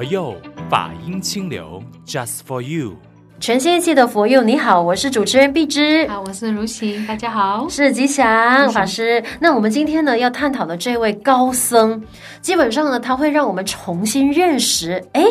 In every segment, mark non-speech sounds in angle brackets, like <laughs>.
佛佑法音清流，Just for you。全新一期的佛佑，你好，我是主持人碧芝。啊，我是如行，大家好，是吉祥法师。那我们今天呢要探讨的这位高僧，基本上呢他会让我们重新认识，哎。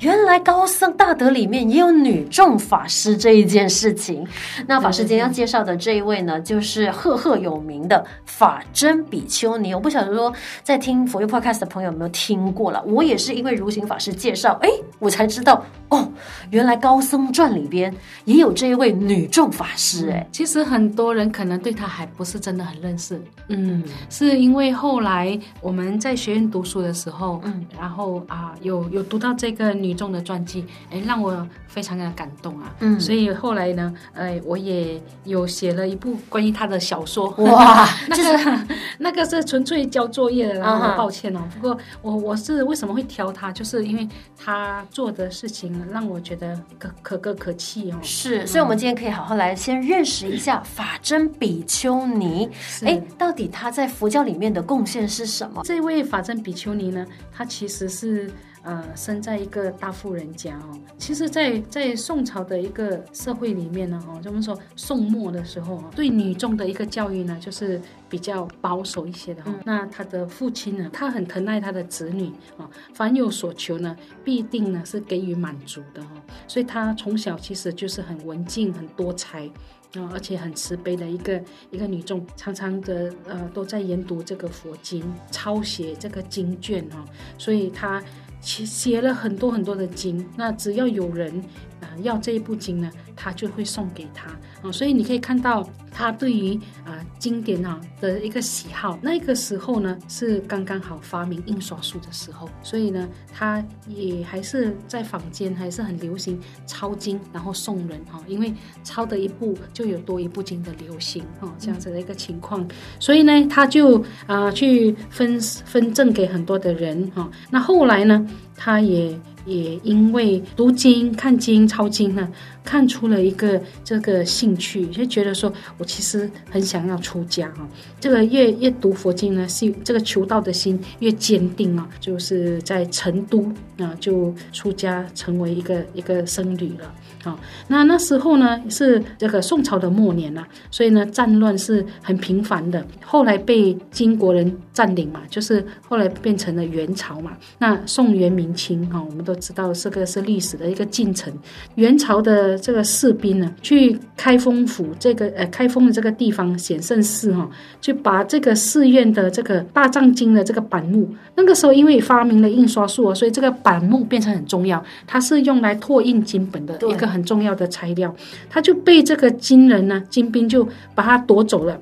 原来高僧大德里面也有女众法师这一件事情。那法师今天要介绍的这一位呢，就是赫赫有名的法真比丘尼。我不晓得说在听佛佑 Podcast 的朋友有没有听过了。我也是因为如行法师介绍，哎，我才知道哦，原来高僧传里边也有这一位女众法师。哎，其实很多人可能对她还不是真的很认识。嗯，是因为后来我们在学院读书的时候，嗯，然后啊，有有读到这个女。女众的传记，哎，让我非常的感动啊！嗯，所以后来呢，哎，我也有写了一部关于他的小说。哇，<laughs> 那个那个是纯粹交作业的，然后抱歉哦。不过我我是为什么会挑他，就是因为他做的事情让我觉得可可歌可泣哦。是，所以我们今天可以好好来先认识一下法真比丘尼。哎，到底他在佛教里面的贡献是什么？这位法真比丘尼呢，他其实是。呃，生在一个大富人家哦。其实在，在在宋朝的一个社会里面呢，哦，我们说宋末的时候，对女众的一个教育呢，就是比较保守一些的哈。嗯、那他的父亲呢，他很疼爱他的子女啊，凡有所求呢，必定呢是给予满足的哈。所以他从小其实就是很文静、很多才啊，而且很慈悲的一个一个女众，常常的呃都在研读这个佛经，抄写这个经卷哈。所以他。写写了很多很多的经，那只要有人啊、要这一部经呢，他就会送给他啊、所以你可以看到他对于啊、经典啊的一个喜好。那个时候呢是刚刚好发明印刷术的时候，所以呢他也还是在坊间还是很流行抄经然后送人哈、哦，因为抄的一部就有多一部经的流行哈、哦，这样子的一个情况，所以呢他就啊、去分分赠给很多的人哈、哦。那后来呢？他也也因为读经、看经、抄经呢，看出了一个这个兴趣，就觉得说我其实很想要出家啊。这个越越读佛经呢，是这个求道的心越坚定啊。就是在成都啊，就出家成为一个一个僧侣了。好，那那时候呢是这个宋朝的末年了，所以呢战乱是很频繁的。后来被金国人占领嘛，就是后来变成了元朝嘛。那宋元明清哈，我们都知道这个是历史的一个进程。元朝的这个士兵呢，去开封府这个呃开封的这个地方显圣寺哈，就把这个寺院的这个大藏经的这个版木，那个时候因为发明了印刷术，所以这个版木变成很重要，它是用来拓印经本的一个很重要的材料，它就被这个金人呢，金兵就把它夺走了。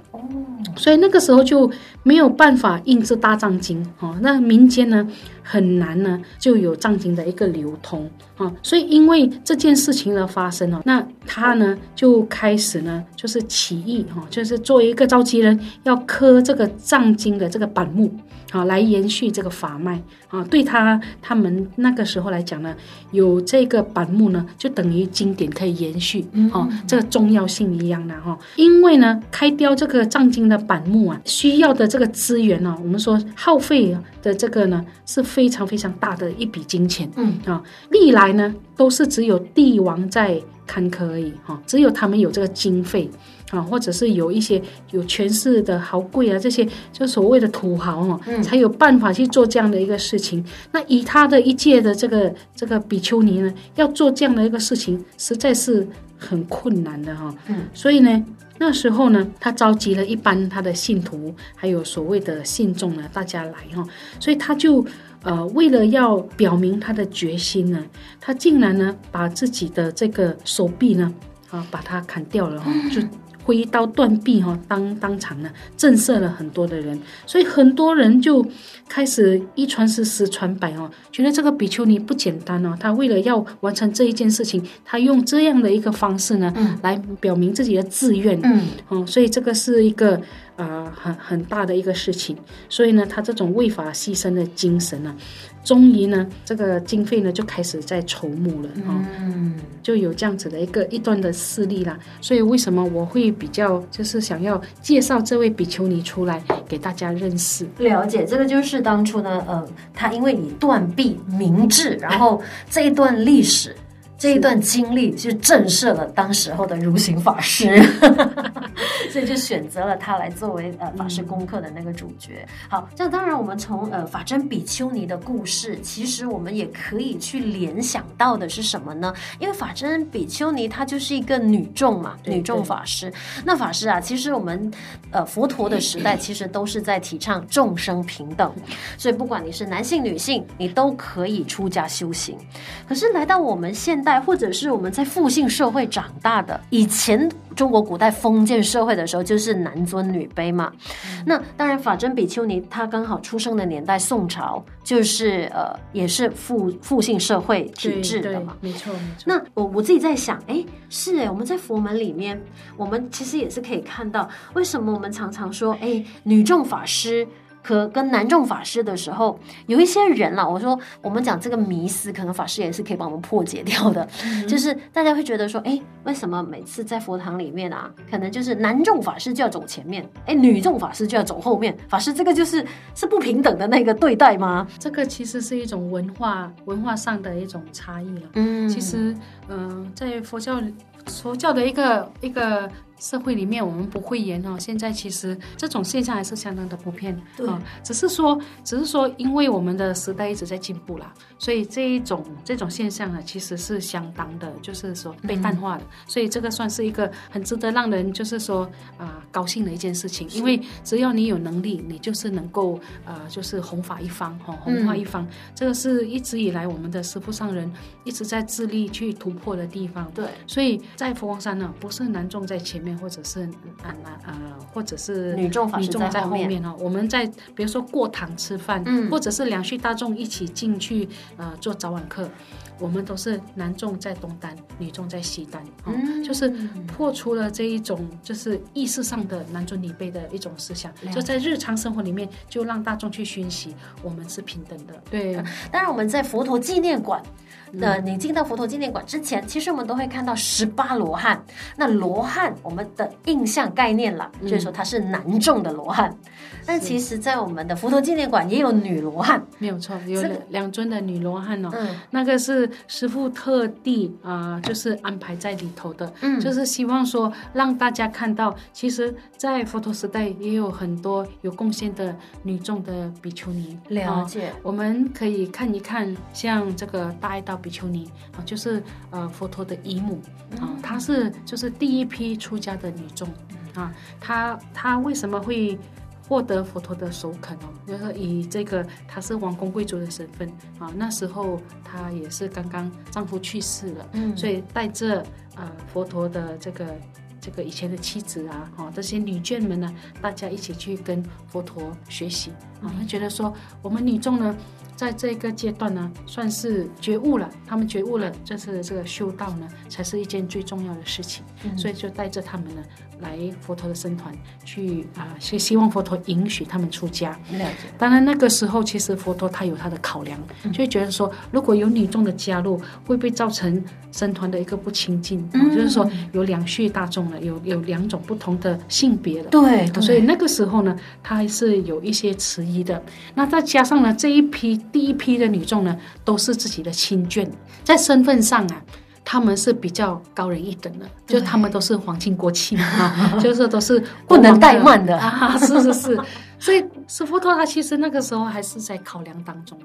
所以那个时候就没有办法印制大藏经哦，那民间呢很难呢就有藏经的一个流通啊，所以因为这件事情的发生了，那他呢就开始呢就是起义哈，就是作为一个召集人要刻这个藏经的这个板木。好，来延续这个法脉啊！对他他们那个时候来讲呢，有这个板木呢，就等于经典可以延续，哦，这个重要性一样的哈。因为呢，开雕这个藏经的板木啊，需要的这个资源呢，我们说耗费的这个呢，是非常非常大的一笔金钱，嗯啊，历来呢都是只有帝王在坎坷而已哈，只有他们有这个经费。啊，或者是有一些有权势的豪贵啊，这些就所谓的土豪哦，嗯、才有办法去做这样的一个事情。那以他的一届的这个这个比丘尼呢，要做这样的一个事情，实在是很困难的哈、哦。嗯，所以呢，那时候呢，他召集了一般他的信徒，还有所谓的信众呢，大家来哈、哦。所以他就呃，为了要表明他的决心呢，他竟然呢，把自己的这个手臂呢，啊，把它砍掉了哈、哦，就。挥刀断臂哈，当当场呢震慑了很多的人，所以很多人就开始一传十十传百哦，觉得这个比丘尼不简单哦，他为了要完成这一件事情，他用这样的一个方式呢，嗯、来表明自己的志愿，嗯，哦，所以这个是一个呃很很大的一个事情，所以呢，他这种为法牺牲的精神呢、啊。终于呢，这个经费呢就开始在筹募了啊，嗯，就有这样子的一个一段的事例啦。所以为什么我会比较就是想要介绍这位比丘尼出来给大家认识了解？这个就是当初呢，呃，他因为你断臂明志，然后这一段历史。这一段经历就震慑了当时候的如行法师，<laughs> 所以就选择了他来作为呃法师功课的那个主角。好，这当然我们从呃法真比丘尼的故事，其实我们也可以去联想到的是什么呢？因为法真比丘尼她就是一个女众嘛，女众法师。那法师啊，其实我们呃佛陀的时代 <laughs> 其实都是在提倡众生平等，所以不管你是男性女性，你都可以出家修行。可是来到我们现代或者是我们在父性社会长大的，以前中国古代封建社会的时候，就是男尊女卑嘛。嗯、那当然，法真比丘尼她刚好出生的年代，宋朝就是呃，也是父父性社会体制的嘛。没错，没错。那我我自己在想，哎，是哎，我们在佛门里面，我们其实也是可以看到，为什么我们常常说，哎，女众法师。和跟南众法师的时候，有一些人啦，我说我们讲这个迷思，可能法师也是可以帮我们破解掉的。嗯、就是大家会觉得说，哎，为什么每次在佛堂里面啊，可能就是男众法师就要走前面，哎，女众法师就要走后面？法师这个就是是不平等的那个对待吗？这个其实是一种文化文化上的一种差异了。嗯，其实，嗯、呃，在佛教佛教的一个一个。社会里面我们不会言哦，现在其实这种现象还是相当的普遍啊。只是说，只是说，因为我们的时代一直在进步啦，所以这一种这种现象呢，其实是相当的，就是说被淡化的。嗯、所以这个算是一个很值得让人就是说啊、呃、高兴的一件事情。因为只要你有能力，你就是能够呃就是弘法一方哈，弘化一方。嗯、这个是一直以来我们的师父上人一直在致力去突破的地方。对，所以在佛光山呢，不是男众在前面。或者是啊男呃，或者是女众女众在后面哦。我们在比如说过堂吃饭，嗯，或者是两序大众一起进去呃做早晚课，我们都是男众在东单，女众在西单，嗯，就是破除了这一种就是意识上的男尊女卑的一种思想，就在日常生活里面就让大众去熏习我们是平等的。对，当然我们在佛陀纪念馆。那你进到佛陀纪念馆之前，其实我们都会看到十八罗汉。那罗汉，我们的印象概念了，就是说他是男众的罗汉。但其实，在我们的佛陀纪念馆也有女罗汉，没有错，有两尊的女罗汉哦。嗯，那个是师傅特地啊，就是安排在里头的。嗯，就是希望说让大家看到，其实，在佛陀时代也有很多有贡献的女众的比丘尼。了解，我们可以看一看，像这个大爱道。比丘尼啊，就是呃佛陀的姨母啊，她是就是第一批出家的女众啊，她她为什么会获得佛陀的首肯哦？就是以这个她是王公贵族的身份啊，那时候她也是刚刚丈夫去世了，嗯，所以带着呃佛陀的这个这个以前的妻子啊，哈这些女眷们呢，大家一起去跟佛陀学习啊，她觉得说我们女众呢。在这个阶段呢，算是觉悟了。他们觉悟了，这次的这个修道呢，才是一件最重要的事情。嗯、所以就带着他们呢，来佛陀的僧团去啊，希、呃、希望佛陀允许他们出家。了解。当然那个时候，其实佛陀他有他的考量，嗯、就会觉得说，如果有女众的加入，会不会造成僧团的一个不清净？嗯、就是说有两序大众了，有有两种不同的性别了。对。所以那个时候呢，他还是有一些迟疑的。那再加上呢，这一批。第一批的女众呢，都是自己的亲眷，在身份上啊，他们是比较高人一等的，就他们都是皇亲国戚嘛，<laughs> 就是都是不能怠慢的，啊，是是是，所以释佛陀他其实那个时候还是在考量当中。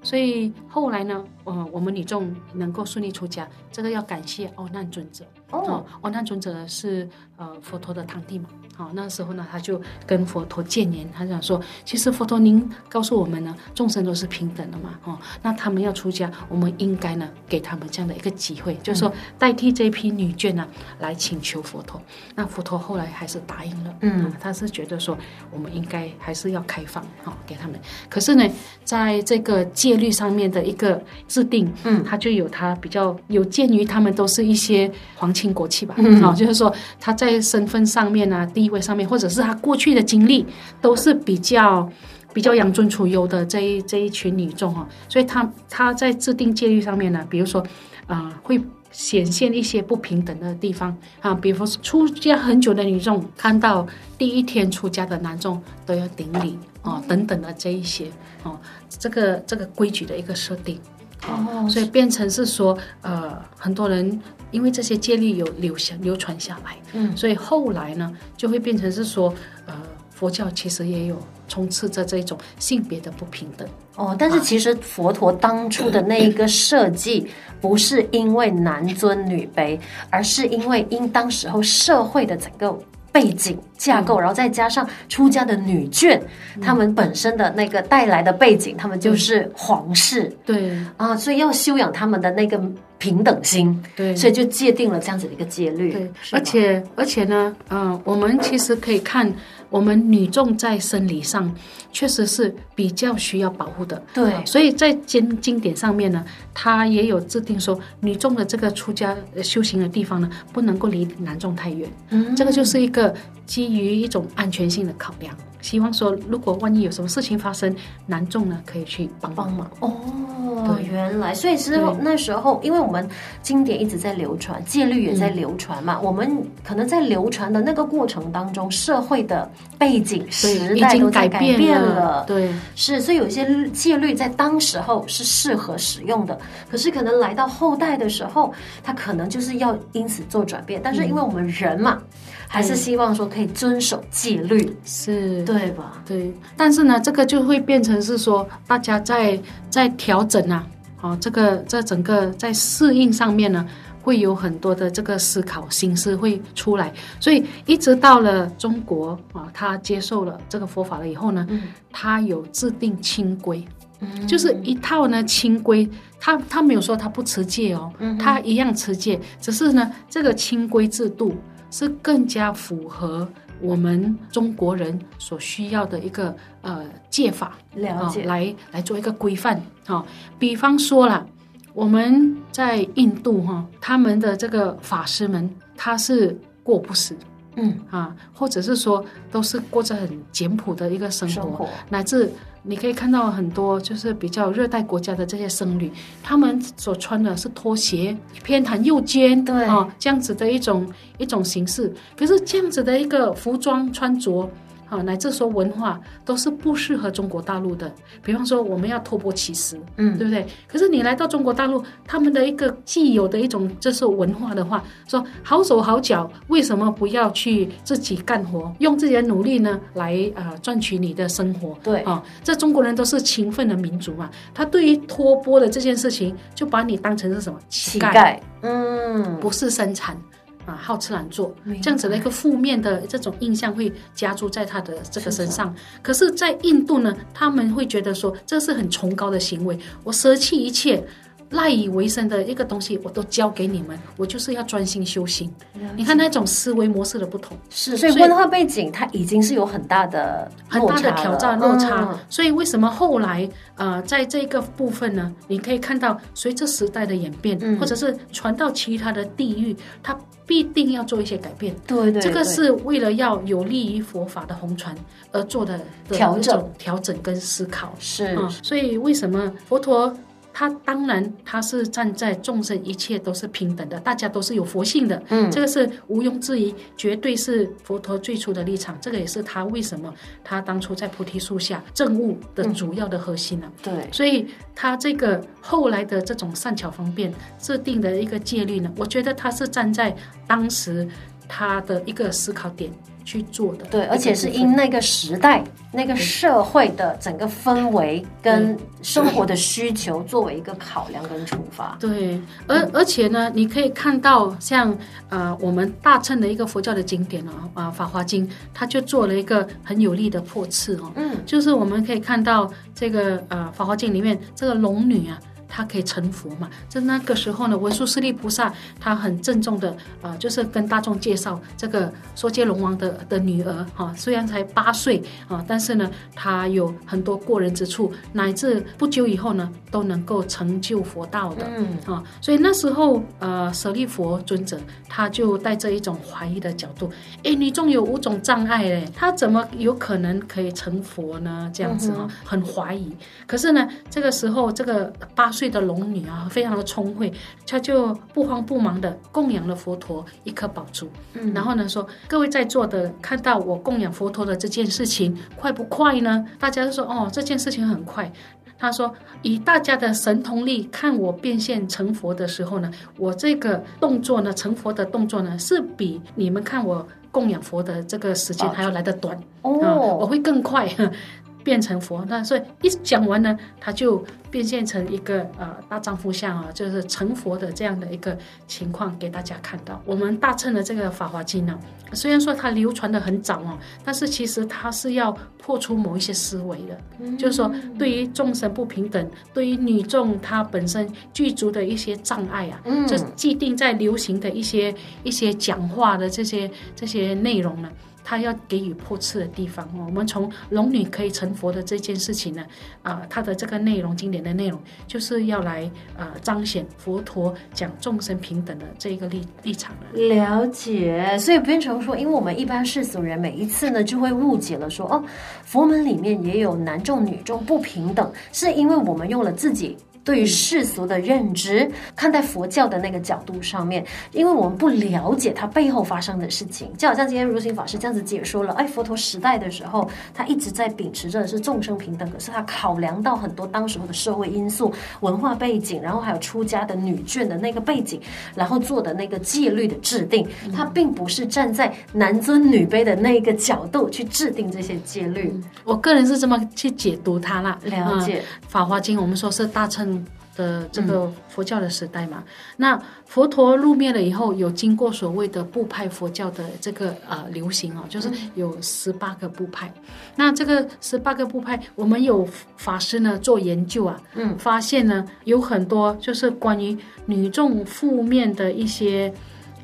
所以后来呢，呃，我们女众能够顺利出家，这个要感谢哦难尊者。哦，哦难尊者是呃佛陀的堂弟嘛。好，那时候呢，他就跟佛陀建言，他想说，其实佛陀您告诉我们呢，众生都是平等的嘛。哦，那他们要出家，我们应该呢给他们这样的一个机会，就是说代替这批女眷呢来请求佛陀。那佛陀后来还是答应了。嗯，他是觉得说我们应该还是要开放，好给他们。可是呢，在这个戒律上面的一个制定，嗯，他就有他比较有鉴于他们都是一些皇亲国戚吧，嗯，好，就是说他在身份上面啊，地位上面，或者是他过去的经历，都是比较比较养尊处优的这一这一群女众哈，所以他他在制定戒律上面呢，比如说，啊、呃，会。显现一些不平等的地方啊，比如说出家很久的女众，看到第一天出家的男众都要顶礼啊，等等的这一些哦，这个这个规矩的一个设定哦，所以变成是说呃，很多人因为这些戒律有流下流传下来，嗯，所以后来呢就会变成是说呃，佛教其实也有充斥着这种性别的不平等。哦，但是其实佛陀当初的那一个设计，不是因为男尊女卑，而是因为因当时候社会的整个背景架构，然后再加上出家的女眷，她们本身的那个带来的背景，她们就是皇室，对。啊，所以要修养他们的那个平等心，对，所以就界定了这样子的一个戒律。对，而且而且呢，嗯、呃，我们其实可以看。我们女众在生理上确实是比较需要保护的，对，所以在经经典上面呢，它也有制定说，女众的这个出家修行的地方呢，不能够离男众太远，嗯，这个就是一个基于一种安全性的考量。希望说，如果万一有什么事情发生，男众呢可以去帮帮忙。哦，原来，所以之后那时候，因为我们经典一直在流传，戒律也在流传嘛，嗯、我们可能在流传的那个过程当中，社会的背景、时代都在改变了。对，是，所以有些戒律在当时候是适合使用的，可是可能来到后代的时候，它可能就是要因此做转变。但是因为我们人嘛。嗯还是希望说可以遵守戒律，是对吧？对，但是呢，这个就会变成是说，大家在在调整啊，哦，这个在整个在适应上面呢，会有很多的这个思考心思会出来。所以一直到了中国啊，他接受了这个佛法了以后呢，嗯、他有制定清规，嗯、就是一套呢清规，他他没有说他不持戒哦，嗯、他一样持戒，只是呢这个清规制度。是更加符合我们中国人所需要的一个呃戒法，了解，哦、来来做一个规范啊、哦。比方说啦，我们在印度哈、哦，他们的这个法师们他是过不死，嗯啊，或者是说都是过着很简朴的一个生活，生活乃至。你可以看到很多就是比较热带国家的这些僧侣，他们所穿的是拖鞋，偏袒右肩，对啊，这样子的一种一种形式。可是这样子的一个服装穿着。啊，乃至说文化都是不适合中国大陆的。比方说，我们要托钵乞食，嗯，对不对？可是你来到中国大陆，他们的一个既有的一种就是文化的话，说好手好脚，为什么不要去自己干活，用自己的努力呢，来啊、呃、赚取你的生活？对啊，这中国人都是勤奋的民族嘛。他对于托钵的这件事情，就把你当成是什么乞丐？嗯，不是生产。啊，好吃懒做，这样子的一个负面的这种印象会加注在他的这个身上。可是，在印度呢，他们会觉得说，这是很崇高的行为，我舍弃一切。赖以为生的一个东西，我都交给你们，我就是要专心修行。你看那种思维模式的不同，是所以文化背景它已经是有很大的很大的挑战落差。嗯、所以为什么后来呃，在这个部分呢？你可以看到，随着时代的演变，嗯、或者是传到其他的地域，它必定要做一些改变。对，对对，这个是为了要有利于佛法的弘传而做的调整、调整跟思考。是、嗯，所以为什么佛陀？他当然，他是站在众生一切都是平等的，大家都是有佛性的，嗯，这个是毋庸置疑，绝对是佛陀最初的立场。这个也是他为什么他当初在菩提树下证悟的主要的核心呢、啊嗯？对，所以他这个后来的这种善巧方便制定的一个戒律呢，我觉得他是站在当时他的一个思考点。去做的，对，而且是因那个时代、那个社会的整个氛围跟生活的需求作为一个考量跟出发。对，而而且呢，你可以看到像呃我们大乘的一个佛教的经典哦，啊《法华经》，它就做了一个很有力的破斥哦，嗯，就是我们可以看到这个呃《法华经》里面这个龙女啊。他可以成佛嘛。在那个时候呢，文殊师利菩萨他很郑重的啊、呃，就是跟大众介绍这个说接龙王的的女儿哈、啊，虽然才八岁啊，但是呢，她有很多过人之处，乃至不久以后呢，都能够成就佛道的。嗯啊，所以那时候呃，舍利佛尊者他就带着一种怀疑的角度，哎，你中有五种障碍嘞，他怎么有可能可以成佛呢？这样子啊，很怀疑。可是呢，这个时候这个八岁的龙女啊，非常的聪慧，她就不慌不忙的供养了佛陀一颗宝珠。嗯，然后呢说，各位在座的看到我供养佛陀的这件事情快不快呢？大家都说哦，这件事情很快。他说，以大家的神通力看我变现成佛的时候呢，我这个动作呢，成佛的动作呢，是比你们看我供养佛的这个时间还要来得短哦，嗯，我会更快。变成佛，那所以一讲完呢，他就变现成一个呃大丈夫相啊，就是成佛的这样的一个情况给大家看到。我们大乘的这个《法华经》呢，虽然说它流传的很早哦，但是其实它是要破除某一些思维的，嗯、就是说对于众生不平等，对于女众她本身具足的一些障碍啊，嗯、就既定在流行的一些一些讲话的这些这些内容呢。他要给予破斥的地方，我们从龙女可以成佛的这件事情呢，啊，它的这个内容，经典的内容，就是要来啊彰显佛陀讲众生平等的这一个立立场的。了解，所以变成说，因为我们一般世俗人每一次呢，就会误解了说，哦，佛门里面也有男众女众不平等，是因为我们用了自己。对于世俗的认知，看待佛教的那个角度上面，因为我们不了解它背后发生的事情，就好像今天如行法师这样子解说了，哎，佛陀时代的时候，他一直在秉持着是众生平等，可是他考量到很多当时候的社会因素、文化背景，然后还有出家的女眷的那个背景，然后做的那个戒律的制定，他并不是站在男尊女卑的那个角度去制定这些戒律。嗯、我个人是这么去解读它啦，了解《法华经》，我们说是大乘。的这个佛教的时代嘛，嗯、那佛陀入灭了以后，有经过所谓的部派佛教的这个呃流行哦，就是有十八个部派。嗯、那这个十八个部派，我们有法师呢做研究啊，嗯，发现呢有很多就是关于女众负面的一些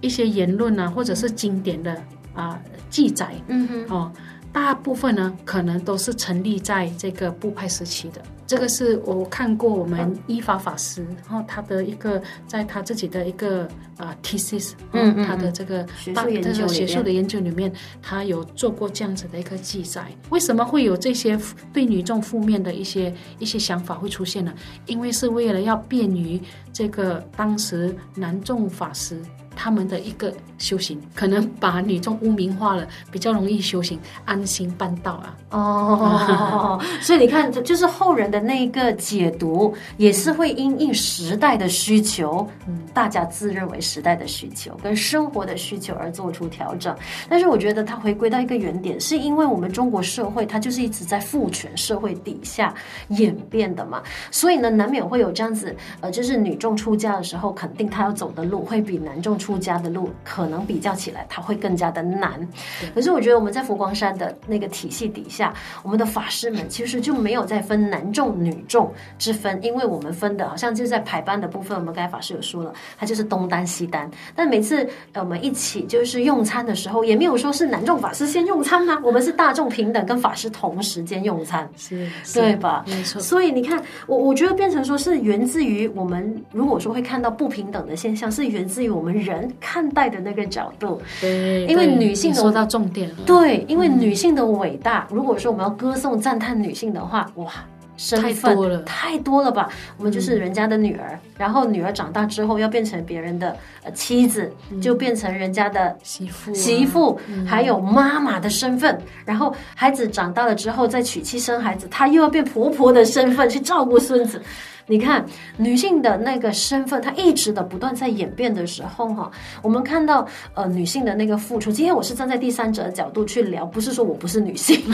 一些言论啊，或者是经典的啊、呃、记载，嗯哼，哦。大部分呢，可能都是成立在这个部派时期的。这个是我看过我们依法法师，然后他的一个，在他自己的一个啊 thesis，嗯，他的这个大这个学术的研究里面，他有做过这样子的一个记载。为什么会有这些对女众负面的一些一些想法会出现呢？因为是为了要便于这个当时男众法师。他们的一个修行，可能把女众污名化了，比较容易修行，安心办道啊。哦，<laughs> 所以你看，就是后人的那一个解读，也是会因应时代的需求，嗯，大家自认为时代的需求跟生活的需求而做出调整。但是我觉得它回归到一个原点，是因为我们中国社会它就是一直在父权社会底下演变的嘛，所以呢，难免会有这样子，呃，就是女众出家的时候，肯定她要走的路会比男众出。出家的路可能比较起来，它会更加的难。可是我觉得我们在佛光山的那个体系底下，我们的法师们其实就没有再分男众女众之分，因为我们分的好像就是在排班的部分，我们该法师有说了，他就是东单西单。但每次我们一起就是用餐的时候，也没有说是男众法师先用餐啊，我们是大众平等，跟法师同时间用餐，是，对吧？没错。所以你看，我我觉得变成说是源自于我们，如果说会看到不平等的现象，是源自于我们人。看待的那个角度，对，因为女性的说到重点了，对，因为女性的伟大，嗯、如果说我们要歌颂赞叹女性的话，哇，身份太多了，太多了吧？我们就是人家的女儿，嗯、然后女儿长大之后要变成别人的呃妻子，嗯、就变成人家的媳妇、啊，媳妇，还有妈妈的身份，嗯、然后孩子长大了之后再娶妻生孩子，她又要变婆婆的身份去照顾孙子。你看，女性的那个身份，她一直的不断在演变的时候，哈，我们看到呃女性的那个付出。今天我是站在第三者的角度去聊，不是说我不是女性，<laughs>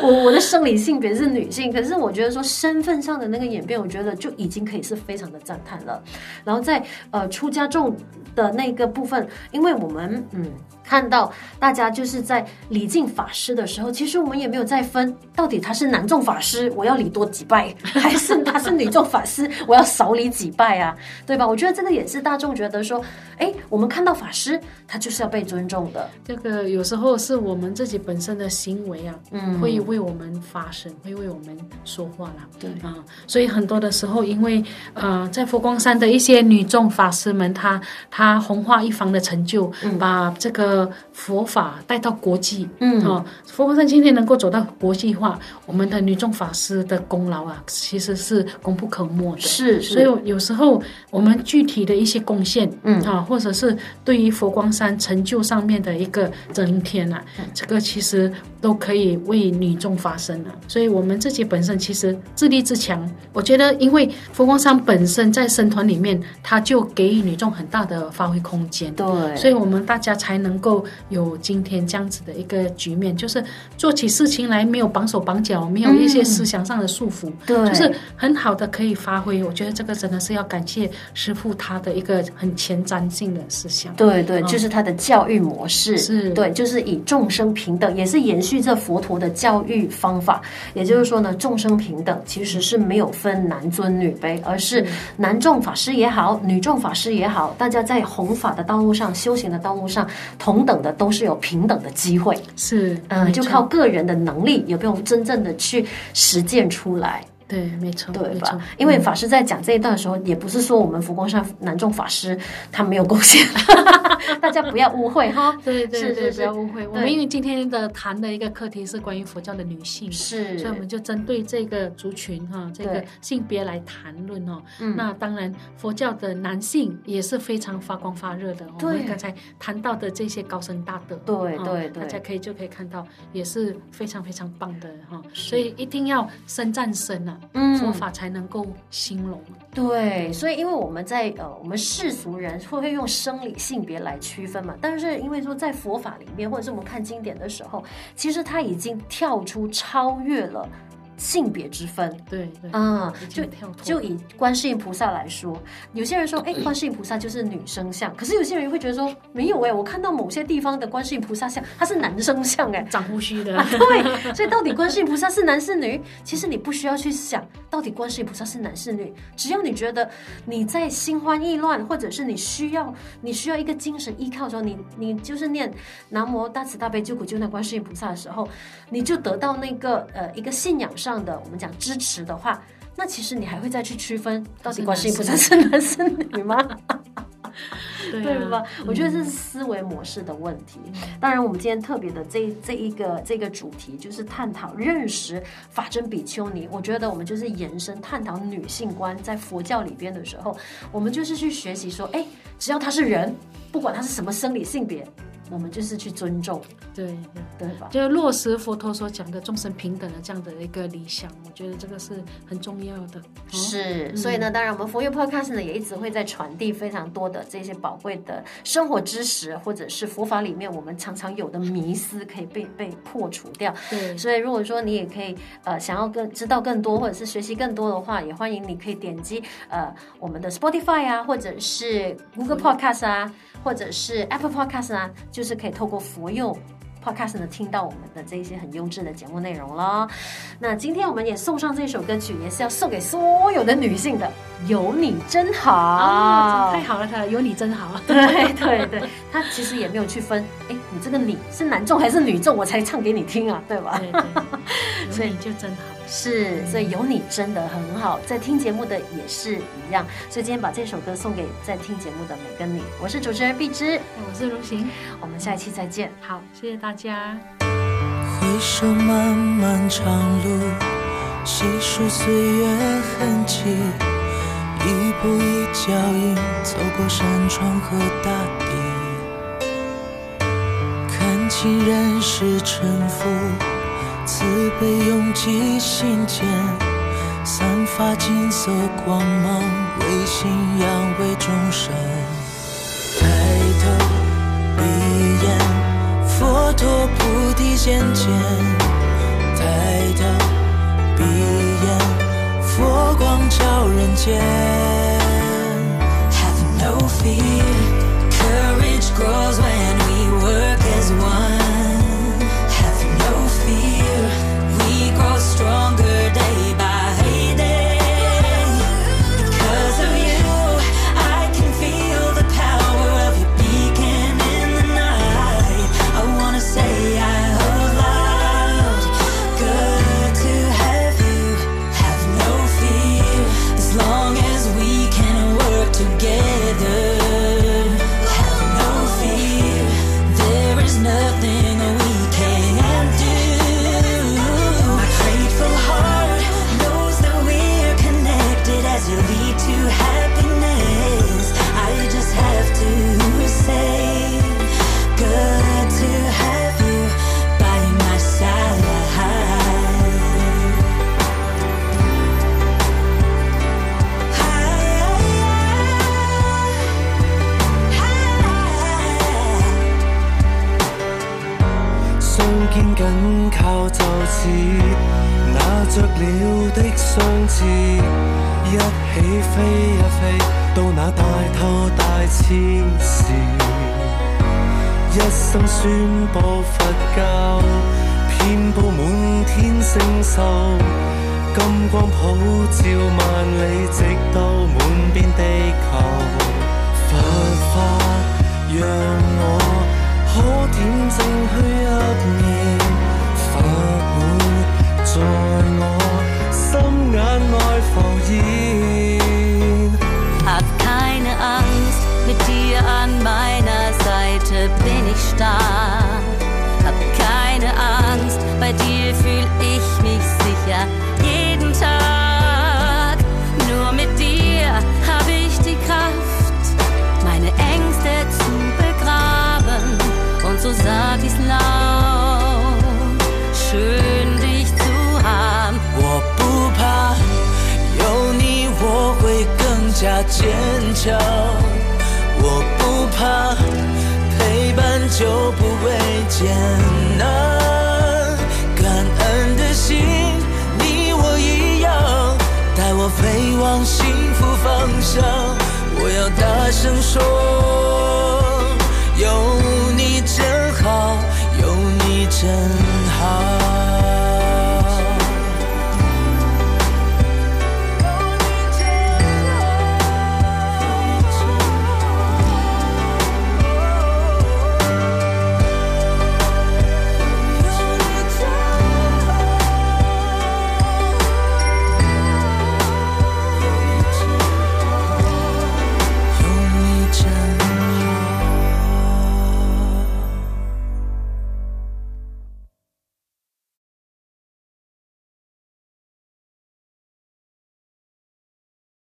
我我的生理性别是女性，可是我觉得说身份上的那个演变，我觉得就已经可以是非常的赞叹了。然后在呃出家众的那个部分，因为我们嗯。看到大家就是在礼敬法师的时候，其实我们也没有再分到底他是男众法师，我要礼多几拜，<laughs> 还是他是女众法师，我要少礼几拜啊，对吧？我觉得这个也是大众觉得说，哎，我们看到法师，他就是要被尊重的。这个有时候是我们自己本身的行为啊，嗯，会为我们发声，会为我们说话啦，对啊，所以很多的时候，因为呃，在佛光山的一些女众法师们，她她红化一方的成就，嗯，把这个佛法带到国际，嗯，啊，佛光山今天能够走到国际化，我们的女众法师的功劳啊，其实是功不可没的。是，是，所以有时候我们具体的一些贡献，嗯。啊，或者是对于佛光山成就上面的一个增添啊，嗯，这个其实都可以为女众发声啊。所以我们自己本身其实自立自强，我觉得因为佛光山本身在僧团里面，它就给予女众很大的发挥空间，对，所以我们大家才能够有今天这样子的一个局面，就是做起事情来没有绑手绑脚，没有一些思想上的束缚，对，就是很好的可以发挥。我觉得这个真的是要感谢师傅他的一个很前瞻性的思想，对对，就是他的教育模式，是。对，就是以众生平等，也是延续这佛陀的教育方法。也就是说呢，众生平等其实是没有分男尊女卑，而是。男众法师也好，女众法师也好，大家在弘法的道路上、修行的道路上，同等的都是有平等的机会。是，嗯，就靠个人的能力有没有真正的去实践出来。对，没错，对吧？因为法师在讲这一段的时候，也不是说我们佛光山南众法师他没有贡献，<laughs> 大家不要误会哈。<laughs> 对对对，不要误会。我们因为今天的谈的一个课题是关于佛教的女性，是，所以我们就针对这个族群哈，这个性别来谈论哦。那当然，佛教的男性也是非常发光发热的。我们刚才谈到的这些高僧大德，对对对，大家可以就可以看到，也是非常非常棒的哈。所以一定要深战深啊。嗯，佛法才能够兴隆。对，所以因为我们在呃，我们世俗人会会用生理性别来区分嘛，但是因为说在佛法里面，或者是我们看经典的时候，其实它已经跳出超越了。性别之分，对对，嗯，就就以观世音菩萨来说，有些人说，哎，观世音菩萨就是女生像，可是有些人会觉得说，没有哎，我看到某些地方的观世音菩萨像，他是男生像哎，长胡须的，对，所以到底观世音菩萨是男是女？其实你不需要去想到底观世音菩萨是男是女，只要你觉得你在心慌意乱，或者是你需要你需要一个精神依靠的时候，你你就是念南无大慈大悲救苦救难观世音菩萨的时候，你就得到那个呃一个信仰上。这样的，我们讲支持的话，那其实你还会再去区分到底观世音菩萨是男是女吗？<laughs> 对，对吧？嗯、我觉得这是思维模式的问题。当然，我们今天特别的这这一个这个主题就是探讨认识法真比丘尼。我觉得我们就是延伸探讨女性观在佛教里边的时候，我们就是去学习说，哎，只要她是人，不管她是什么生理性别。我们就是去尊重，对对吧？就落实佛陀所讲的众生平等的这样的一个理想，我觉得这个是很重要的。是，嗯、所以呢，当然我们佛佑 Podcast 呢也一直会在传递非常多的这些宝贵的生活知识，或者是佛法里面我们常常有的迷思可以被被破除掉。对，所以如果说你也可以呃想要更知道更多，或者是学习更多的话，也欢迎你可以点击呃我们的 Spotify 啊，或者是 Google Podcast 啊。嗯或者是 Apple Podcast 呢，就是可以透过佛佑 Podcast 呢听到我们的这一些很优质的节目内容了。那今天我们也送上这首歌曲，也是要送给所有的女性的，有你真好，哦、太好了，他有你真好。对 <laughs> 对对，他其实也没有去分，哎，你这个你是男众还是女众，我才唱给你听啊，对吧？对对，所以就真好。<laughs> 是，所以有你真的很好，在听节目的也是一样。所以今天把这首歌送给在听节目的每个你。我是主持人碧芝，我是如行，我们下一期再见。好，谢谢大家。回首漫漫长路，细数岁月痕迹，一步一脚印走过山川和大地，看清人世沉浮。慈悲涌进心间，散发金色光芒，为信仰，为众生。抬头闭眼，佛陀菩提显前。抬头闭眼，佛光照人间。Have no fear, courage grows when we work as one. 坚强，我不怕，陪伴就不会艰难，感恩的心，你我一样，带我飞往幸福方向，我要大声说，有你真好，有你真好。